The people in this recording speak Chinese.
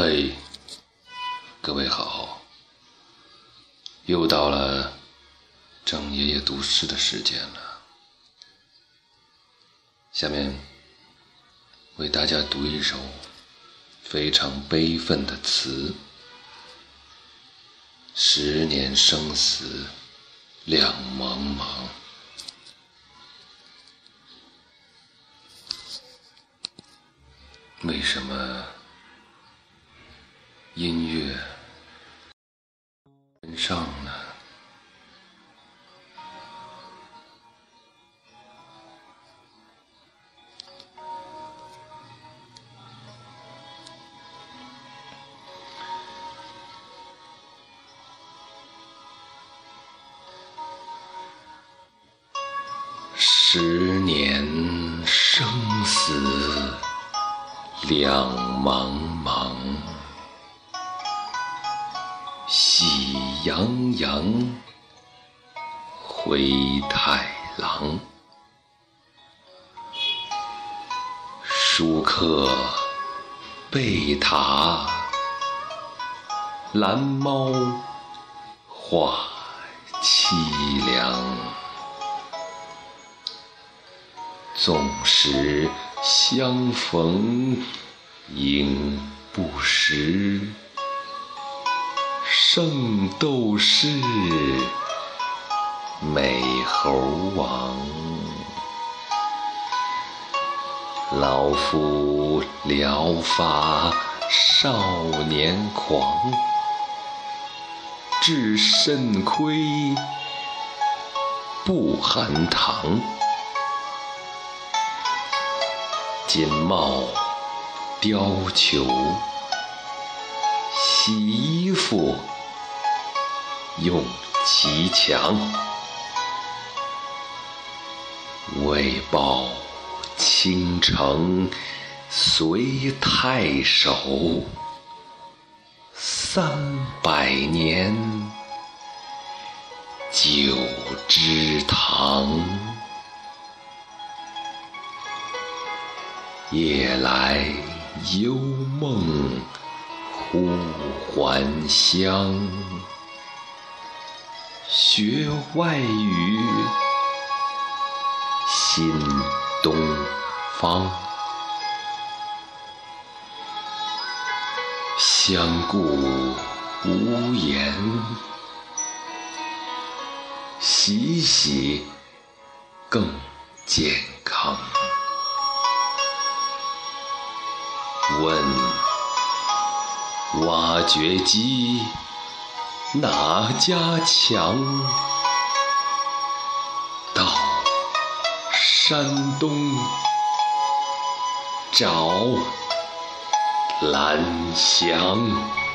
嘿，各位好，又到了郑爷爷读诗的时间了。下面为大家读一首非常悲愤的词：十年生死两茫茫。为什么音乐上了？十年生死两茫茫喜羊羊灰太狼。舒克贝塔，蓝猫画凄凉。纵使相逢应不识，圣斗士美猴王。老夫聊发少年狂，至肾亏不含糖。锦帽貂裘，洗衣服用其强，为报倾城随太守，三百年酒之堂。夜来幽梦忽还乡，学外语新东方。相顾无言，洗洗更健康。问挖掘机哪家强？到山东找蓝翔。